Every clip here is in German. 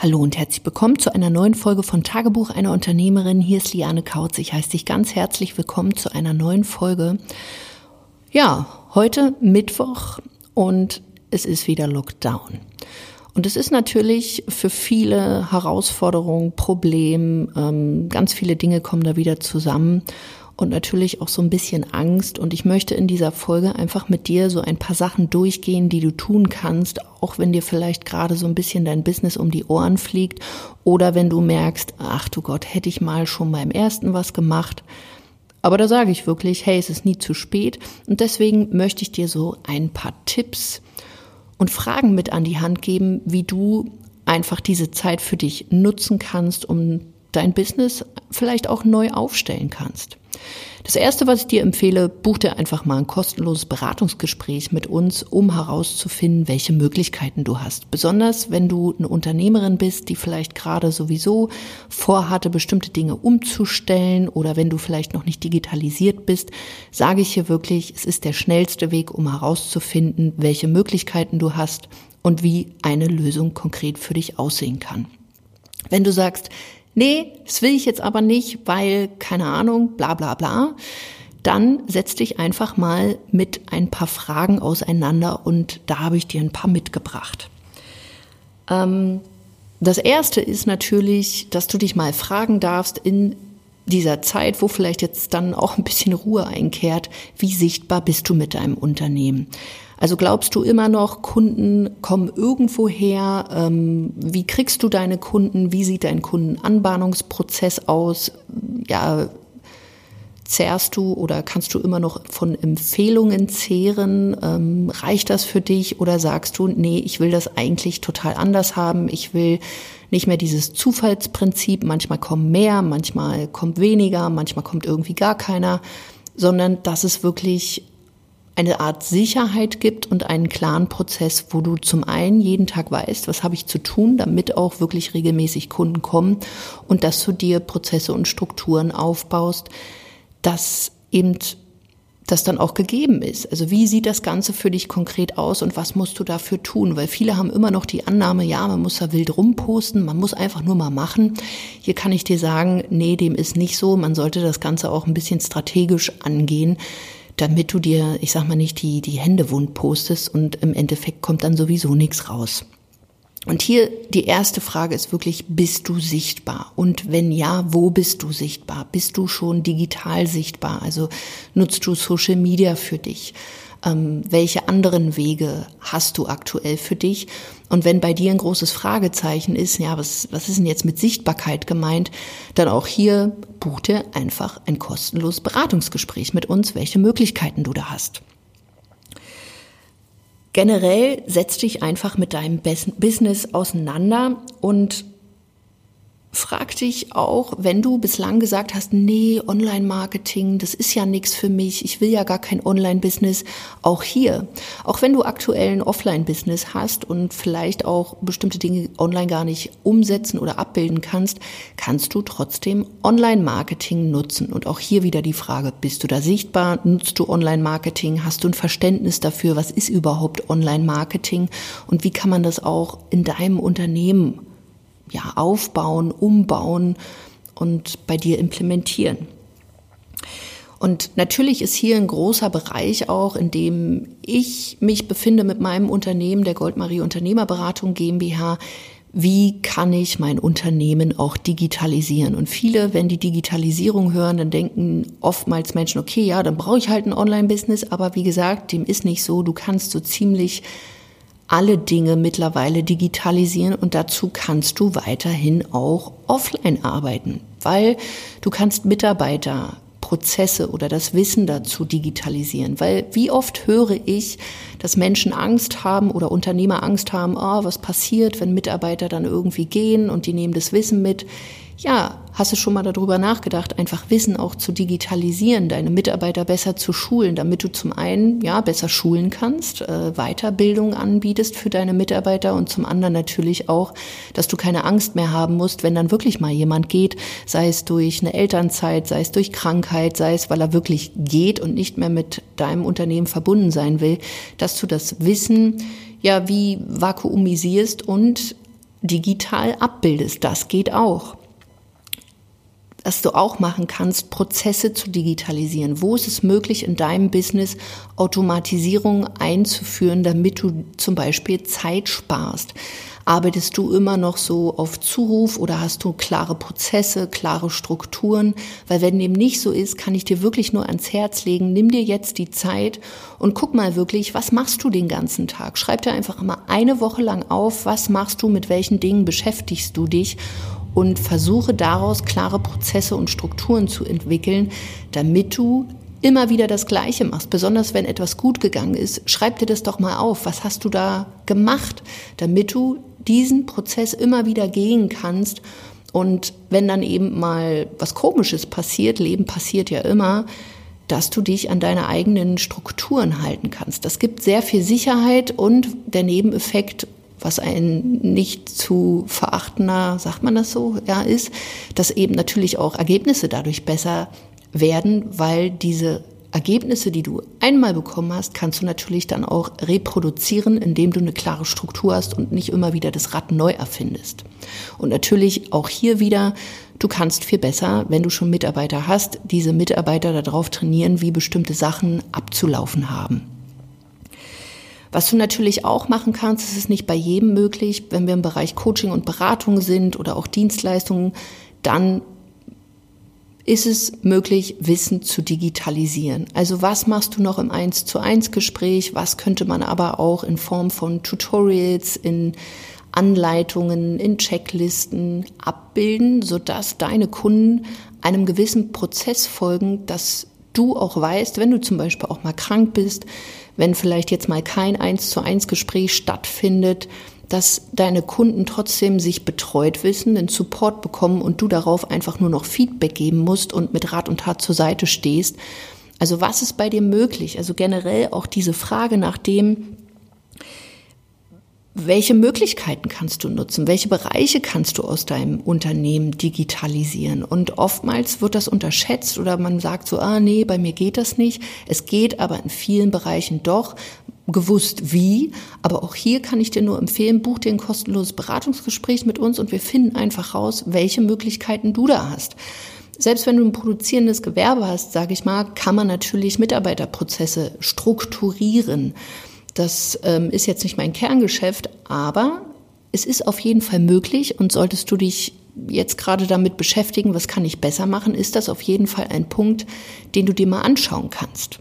Hallo und herzlich willkommen zu einer neuen Folge von Tagebuch einer Unternehmerin. Hier ist Liane Kautz. Ich heiße dich ganz herzlich willkommen zu einer neuen Folge. Ja, heute Mittwoch und es ist wieder Lockdown. Und es ist natürlich für viele Herausforderungen, Problem, ähm, ganz viele Dinge kommen da wieder zusammen und natürlich auch so ein bisschen Angst. Und ich möchte in dieser Folge einfach mit dir so ein paar Sachen durchgehen, die du tun kannst, auch wenn dir vielleicht gerade so ein bisschen dein Business um die Ohren fliegt oder wenn du merkst, ach du Gott, hätte ich mal schon beim ersten was gemacht. Aber da sage ich wirklich, hey, es ist nie zu spät. Und deswegen möchte ich dir so ein paar Tipps und Fragen mit an die Hand geben, wie du einfach diese Zeit für dich nutzen kannst, um dein Business vielleicht auch neu aufstellen kannst. Das erste, was ich dir empfehle, buch dir einfach mal ein kostenloses Beratungsgespräch mit uns, um herauszufinden, welche Möglichkeiten du hast. Besonders wenn du eine Unternehmerin bist, die vielleicht gerade sowieso vorhatte, bestimmte Dinge umzustellen oder wenn du vielleicht noch nicht digitalisiert bist, sage ich hier wirklich, es ist der schnellste Weg, um herauszufinden, welche Möglichkeiten du hast und wie eine Lösung konkret für dich aussehen kann. Wenn du sagst, nee, das will ich jetzt aber nicht, weil, keine Ahnung, bla bla bla, dann setz dich einfach mal mit ein paar Fragen auseinander und da habe ich dir ein paar mitgebracht. Ähm, das erste ist natürlich, dass du dich mal fragen darfst in dieser Zeit, wo vielleicht jetzt dann auch ein bisschen Ruhe einkehrt, wie sichtbar bist du mit deinem Unternehmen? Also glaubst du immer noch, Kunden kommen irgendwo her? Ähm, wie kriegst du deine Kunden? Wie sieht dein Kundenanbahnungsprozess aus? Ja, zehrst du oder kannst du immer noch von Empfehlungen zehren? Ähm, reicht das für dich oder sagst du, nee, ich will das eigentlich total anders haben? Ich will nicht mehr dieses Zufallsprinzip, manchmal kommen mehr, manchmal kommt weniger, manchmal kommt irgendwie gar keiner, sondern dass es wirklich eine Art Sicherheit gibt und einen klaren Prozess, wo du zum einen jeden Tag weißt, was habe ich zu tun, damit auch wirklich regelmäßig Kunden kommen und dass du dir Prozesse und Strukturen aufbaust, dass eben das dann auch gegeben ist. Also wie sieht das Ganze für dich konkret aus und was musst du dafür tun? Weil viele haben immer noch die Annahme, ja, man muss da wild rumposten, man muss einfach nur mal machen. Hier kann ich dir sagen, nee, dem ist nicht so. Man sollte das Ganze auch ein bisschen strategisch angehen damit du dir, ich sag mal nicht, die, die Hände wund postest und im Endeffekt kommt dann sowieso nichts raus. Und hier die erste Frage ist wirklich, bist du sichtbar? Und wenn ja, wo bist du sichtbar? Bist du schon digital sichtbar? Also nutzt du Social Media für dich? Ähm, welche anderen Wege hast du aktuell für dich? Und wenn bei dir ein großes Fragezeichen ist, ja, was, was ist denn jetzt mit Sichtbarkeit gemeint, dann auch hier buch dir einfach ein kostenloses Beratungsgespräch mit uns, welche Möglichkeiten du da hast. Generell setz dich einfach mit deinem Business auseinander und Frag dich auch, wenn du bislang gesagt hast, nee, Online-Marketing, das ist ja nichts für mich, ich will ja gar kein Online-Business, auch hier, auch wenn du aktuell ein Offline-Business hast und vielleicht auch bestimmte Dinge online gar nicht umsetzen oder abbilden kannst, kannst du trotzdem Online-Marketing nutzen. Und auch hier wieder die Frage, bist du da sichtbar? Nutzt du Online-Marketing? Hast du ein Verständnis dafür, was ist überhaupt Online-Marketing? Und wie kann man das auch in deinem Unternehmen ja, aufbauen, umbauen und bei dir implementieren. Und natürlich ist hier ein großer Bereich auch, in dem ich mich befinde mit meinem Unternehmen, der Goldmarie Unternehmerberatung GmbH. Wie kann ich mein Unternehmen auch digitalisieren? Und viele, wenn die Digitalisierung hören, dann denken oftmals Menschen, okay, ja, dann brauche ich halt ein Online-Business. Aber wie gesagt, dem ist nicht so. Du kannst so ziemlich alle Dinge mittlerweile digitalisieren und dazu kannst du weiterhin auch offline arbeiten, weil du kannst Mitarbeiter Prozesse oder das Wissen dazu digitalisieren. Weil wie oft höre ich, dass Menschen Angst haben oder Unternehmer Angst haben, oh, was passiert, wenn Mitarbeiter dann irgendwie gehen und die nehmen das Wissen mit. Ja, hast du schon mal darüber nachgedacht, einfach Wissen auch zu digitalisieren, deine Mitarbeiter besser zu schulen, damit du zum einen ja besser schulen kannst, äh, Weiterbildung anbietest für deine Mitarbeiter und zum anderen natürlich auch, dass du keine Angst mehr haben musst, wenn dann wirklich mal jemand geht, sei es durch eine Elternzeit, sei es durch Krankheit, sei es, weil er wirklich geht und nicht mehr mit deinem Unternehmen verbunden sein will, dass du das Wissen ja wie vakuumisierst und digital abbildest. Das geht auch was du auch machen kannst, Prozesse zu digitalisieren. Wo ist es möglich, in deinem Business Automatisierung einzuführen, damit du zum Beispiel Zeit sparst? Arbeitest du immer noch so auf Zuruf oder hast du klare Prozesse, klare Strukturen? Weil wenn dem nicht so ist, kann ich dir wirklich nur ans Herz legen, nimm dir jetzt die Zeit und guck mal wirklich, was machst du den ganzen Tag? Schreib dir einfach mal eine Woche lang auf, was machst du, mit welchen Dingen beschäftigst du dich und versuche daraus klare Prozesse und Strukturen zu entwickeln, damit du immer wieder das Gleiche machst. Besonders wenn etwas gut gegangen ist, schreib dir das doch mal auf. Was hast du da gemacht, damit du diesen Prozess immer wieder gehen kannst? Und wenn dann eben mal was Komisches passiert, Leben passiert ja immer, dass du dich an deine eigenen Strukturen halten kannst. Das gibt sehr viel Sicherheit und der Nebeneffekt was ein nicht zu verachtender, sagt man das so, ja, ist, dass eben natürlich auch Ergebnisse dadurch besser werden, weil diese Ergebnisse, die du einmal bekommen hast, kannst du natürlich dann auch reproduzieren, indem du eine klare Struktur hast und nicht immer wieder das Rad neu erfindest. Und natürlich auch hier wieder, du kannst viel besser, wenn du schon Mitarbeiter hast, diese Mitarbeiter darauf trainieren, wie bestimmte Sachen abzulaufen haben. Was du natürlich auch machen kannst, es ist nicht bei jedem möglich, wenn wir im Bereich Coaching und Beratung sind oder auch Dienstleistungen, dann ist es möglich, Wissen zu digitalisieren. Also was machst du noch im 1 zu 1 Gespräch? Was könnte man aber auch in Form von Tutorials, in Anleitungen, in Checklisten abbilden, sodass deine Kunden einem gewissen Prozess folgen, dass du auch weißt, wenn du zum Beispiel auch mal krank bist, wenn vielleicht jetzt mal kein eins zu eins Gespräch stattfindet, dass deine Kunden trotzdem sich betreut wissen, den Support bekommen und du darauf einfach nur noch Feedback geben musst und mit Rat und Tat zur Seite stehst. Also was ist bei dir möglich? Also generell auch diese Frage nach dem, welche Möglichkeiten kannst du nutzen? Welche Bereiche kannst du aus deinem Unternehmen digitalisieren? Und oftmals wird das unterschätzt oder man sagt so, ah nee, bei mir geht das nicht. Es geht aber in vielen Bereichen doch gewusst wie. Aber auch hier kann ich dir nur empfehlen, buch dir ein kostenloses Beratungsgespräch mit uns und wir finden einfach raus, welche Möglichkeiten du da hast. Selbst wenn du ein produzierendes Gewerbe hast, sage ich mal, kann man natürlich Mitarbeiterprozesse strukturieren. Das ähm, ist jetzt nicht mein Kerngeschäft, aber es ist auf jeden Fall möglich und solltest du dich jetzt gerade damit beschäftigen, was kann ich besser machen, ist das auf jeden Fall ein Punkt, den du dir mal anschauen kannst.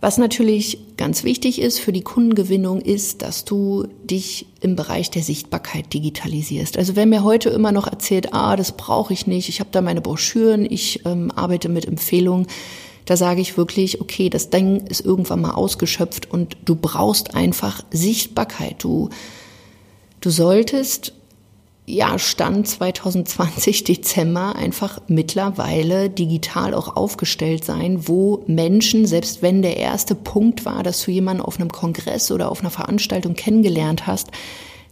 Was natürlich ganz wichtig ist für die Kundengewinnung, ist, dass du dich im Bereich der Sichtbarkeit digitalisierst. Also wer mir heute immer noch erzählt, ah, das brauche ich nicht, ich habe da meine Broschüren, ich ähm, arbeite mit Empfehlungen, da sage ich wirklich, okay, das Ding ist irgendwann mal ausgeschöpft und du brauchst einfach Sichtbarkeit. Du, du solltest ja, Stand 2020 Dezember einfach mittlerweile digital auch aufgestellt sein, wo Menschen, selbst wenn der erste Punkt war, dass du jemanden auf einem Kongress oder auf einer Veranstaltung kennengelernt hast,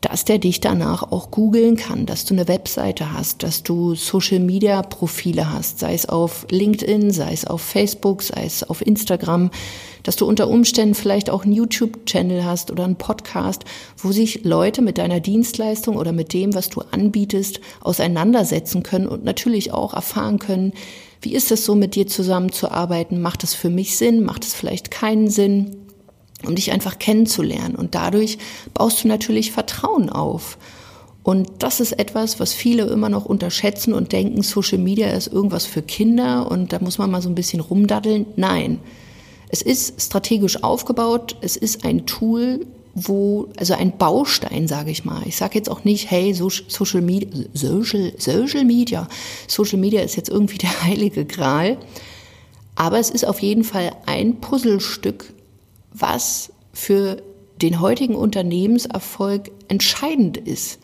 dass der dich danach auch googeln kann, dass du eine Webseite hast, dass du Social Media Profile hast, sei es auf LinkedIn, sei es auf Facebook, sei es auf Instagram, dass du unter Umständen vielleicht auch einen YouTube-Channel hast oder einen Podcast, wo sich Leute mit deiner Dienstleistung oder mit dem, was du anbietest, auseinandersetzen können und natürlich auch erfahren können, wie ist es so, mit dir zusammenzuarbeiten? Macht es für mich Sinn? Macht es vielleicht keinen Sinn? Um dich einfach kennenzulernen. Und dadurch baust du natürlich Vertrauen auf. Und das ist etwas, was viele immer noch unterschätzen und denken, Social Media ist irgendwas für Kinder und da muss man mal so ein bisschen rumdaddeln. Nein, es ist strategisch aufgebaut, es ist ein Tool, wo, also ein Baustein, sage ich mal. Ich sage jetzt auch nicht, hey, Social Media, Social, Social Media, Social Media ist jetzt irgendwie der heilige Gral. Aber es ist auf jeden Fall ein Puzzlestück was für den heutigen Unternehmenserfolg entscheidend ist.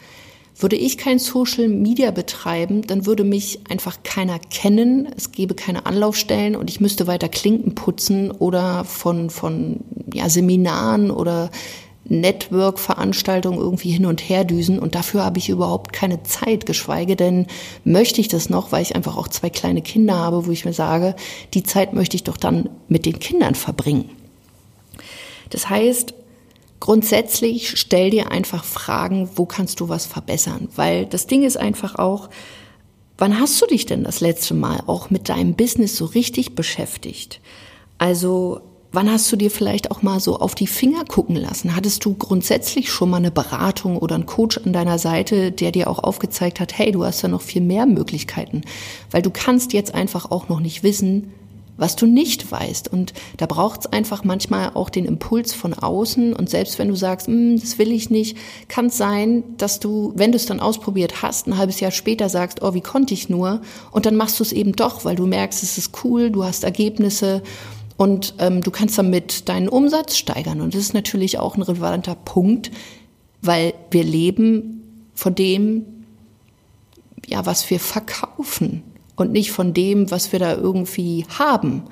Würde ich kein Social Media betreiben, dann würde mich einfach keiner kennen, es gäbe keine Anlaufstellen und ich müsste weiter Klinken putzen oder von, von ja, Seminaren oder Network-Veranstaltungen irgendwie hin und her düsen und dafür habe ich überhaupt keine Zeit, geschweige denn möchte ich das noch, weil ich einfach auch zwei kleine Kinder habe, wo ich mir sage, die Zeit möchte ich doch dann mit den Kindern verbringen. Das heißt, grundsätzlich stell dir einfach Fragen, wo kannst du was verbessern? Weil das Ding ist einfach auch, wann hast du dich denn das letzte Mal auch mit deinem Business so richtig beschäftigt? Also Wann hast du dir vielleicht auch mal so auf die Finger gucken lassen? Hattest du grundsätzlich schon mal eine Beratung oder einen Coach an deiner Seite, der dir auch aufgezeigt hat, hey, du hast da noch viel mehr Möglichkeiten? Weil du kannst jetzt einfach auch noch nicht wissen, was du nicht weißt. Und da braucht es einfach manchmal auch den Impuls von außen. Und selbst wenn du sagst, hm, das will ich nicht, kann es sein, dass du, wenn du es dann ausprobiert hast, ein halbes Jahr später sagst, oh, wie konnte ich nur? Und dann machst du es eben doch, weil du merkst, es ist cool, du hast Ergebnisse und ähm, du kannst damit deinen Umsatz steigern. Und das ist natürlich auch ein relevanter Punkt, weil wir leben von dem, ja, was wir verkaufen und nicht von dem, was wir da irgendwie haben.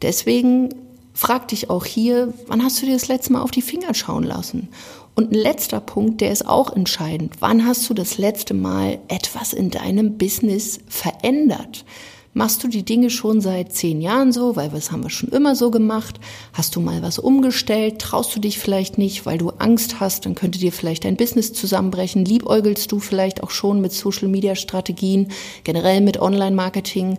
Deswegen frag dich auch hier, wann hast du dir das letzte Mal auf die Finger schauen lassen? Und ein letzter Punkt, der ist auch entscheidend. Wann hast du das letzte Mal etwas in deinem Business verändert? Machst du die Dinge schon seit zehn Jahren so, weil das haben wir schon immer so gemacht? Hast du mal was umgestellt? Traust du dich vielleicht nicht, weil du Angst hast? Dann könnte dir vielleicht dein Business zusammenbrechen. Liebäugelst du vielleicht auch schon mit Social-Media-Strategien, generell mit Online-Marketing?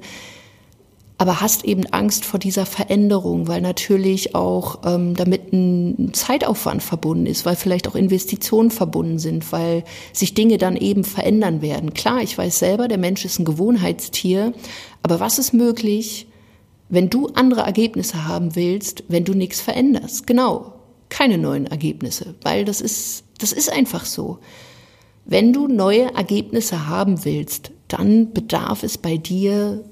aber hast eben Angst vor dieser Veränderung, weil natürlich auch ähm, damit ein Zeitaufwand verbunden ist, weil vielleicht auch Investitionen verbunden sind, weil sich Dinge dann eben verändern werden. Klar, ich weiß selber, der Mensch ist ein Gewohnheitstier, aber was ist möglich, wenn du andere Ergebnisse haben willst, wenn du nichts veränderst? Genau, keine neuen Ergebnisse, weil das ist, das ist einfach so. Wenn du neue Ergebnisse haben willst, dann bedarf es bei dir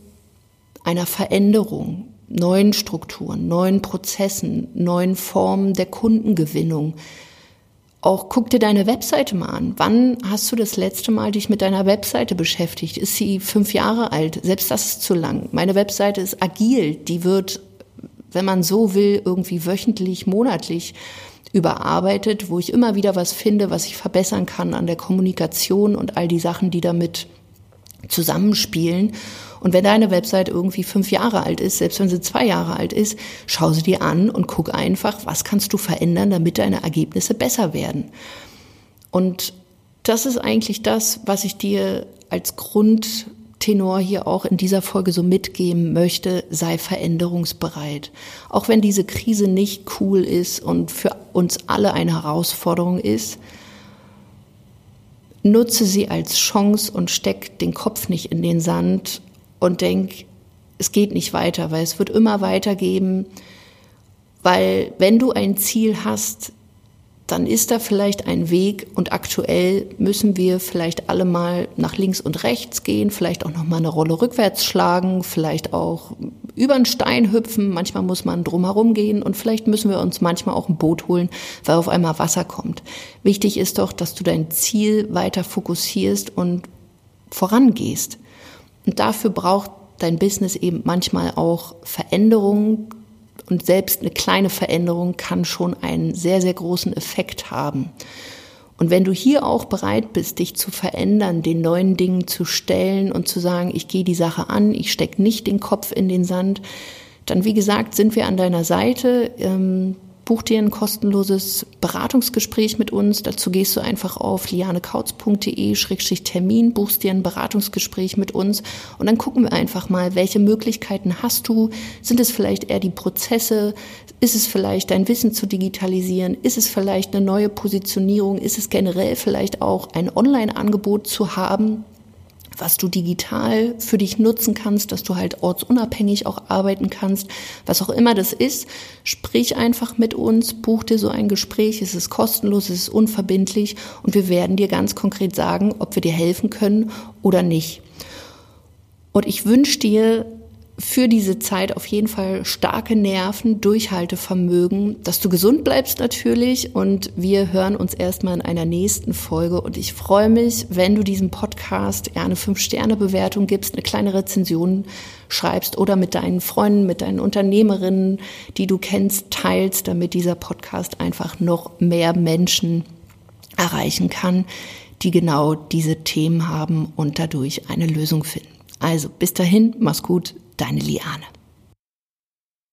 einer Veränderung, neuen Strukturen, neuen Prozessen, neuen Formen der Kundengewinnung. Auch guck dir deine Webseite mal an. Wann hast du das letzte Mal dich mit deiner Webseite beschäftigt? Ist sie fünf Jahre alt? Selbst das ist zu lang. Meine Webseite ist agil. Die wird, wenn man so will, irgendwie wöchentlich, monatlich überarbeitet, wo ich immer wieder was finde, was ich verbessern kann an der Kommunikation und all die Sachen, die damit zusammenspielen. Und wenn deine Website irgendwie fünf Jahre alt ist, selbst wenn sie zwei Jahre alt ist, schau sie dir an und guck einfach, was kannst du verändern, damit deine Ergebnisse besser werden. Und das ist eigentlich das, was ich dir als Grundtenor hier auch in dieser Folge so mitgeben möchte, sei veränderungsbereit. Auch wenn diese Krise nicht cool ist und für uns alle eine Herausforderung ist, nutze sie als Chance und steck den Kopf nicht in den Sand und denk, es geht nicht weiter, weil es wird immer weitergeben, weil wenn du ein Ziel hast, dann ist da vielleicht ein Weg und aktuell müssen wir vielleicht alle mal nach links und rechts gehen, vielleicht auch noch mal eine Rolle rückwärts schlagen, vielleicht auch über einen Stein hüpfen, manchmal muss man drumherum gehen und vielleicht müssen wir uns manchmal auch ein Boot holen, weil auf einmal Wasser kommt. Wichtig ist doch, dass du dein Ziel weiter fokussierst und vorangehst. Und dafür braucht dein Business eben manchmal auch Veränderungen, und selbst eine kleine Veränderung kann schon einen sehr, sehr großen Effekt haben. Und wenn du hier auch bereit bist, dich zu verändern, den neuen Dingen zu stellen und zu sagen, ich gehe die Sache an, ich stecke nicht den Kopf in den Sand, dann wie gesagt, sind wir an deiner Seite. Ähm, buch dir ein kostenloses Beratungsgespräch mit uns. Dazu gehst du einfach auf lianekautz.de-termin, buchst dir ein Beratungsgespräch mit uns und dann gucken wir einfach mal, welche Möglichkeiten hast du? Sind es vielleicht eher die Prozesse? Ist es vielleicht dein Wissen zu digitalisieren? Ist es vielleicht eine neue Positionierung? Ist es generell vielleicht auch ein Online-Angebot zu haben? Was du digital für dich nutzen kannst, dass du halt ortsunabhängig auch arbeiten kannst, was auch immer das ist. Sprich einfach mit uns, buch dir so ein Gespräch, es ist kostenlos, es ist unverbindlich und wir werden dir ganz konkret sagen, ob wir dir helfen können oder nicht. Und ich wünsche dir für diese Zeit auf jeden Fall starke Nerven, Durchhaltevermögen, dass du gesund bleibst natürlich. Und wir hören uns erstmal in einer nächsten Folge. Und ich freue mich, wenn du diesem Podcast ja eine 5-Sterne-Bewertung gibst, eine kleine Rezension schreibst oder mit deinen Freunden, mit deinen Unternehmerinnen, die du kennst, teilst, damit dieser Podcast einfach noch mehr Menschen erreichen kann, die genau diese Themen haben und dadurch eine Lösung finden. Also bis dahin, mach's gut, deine Liane.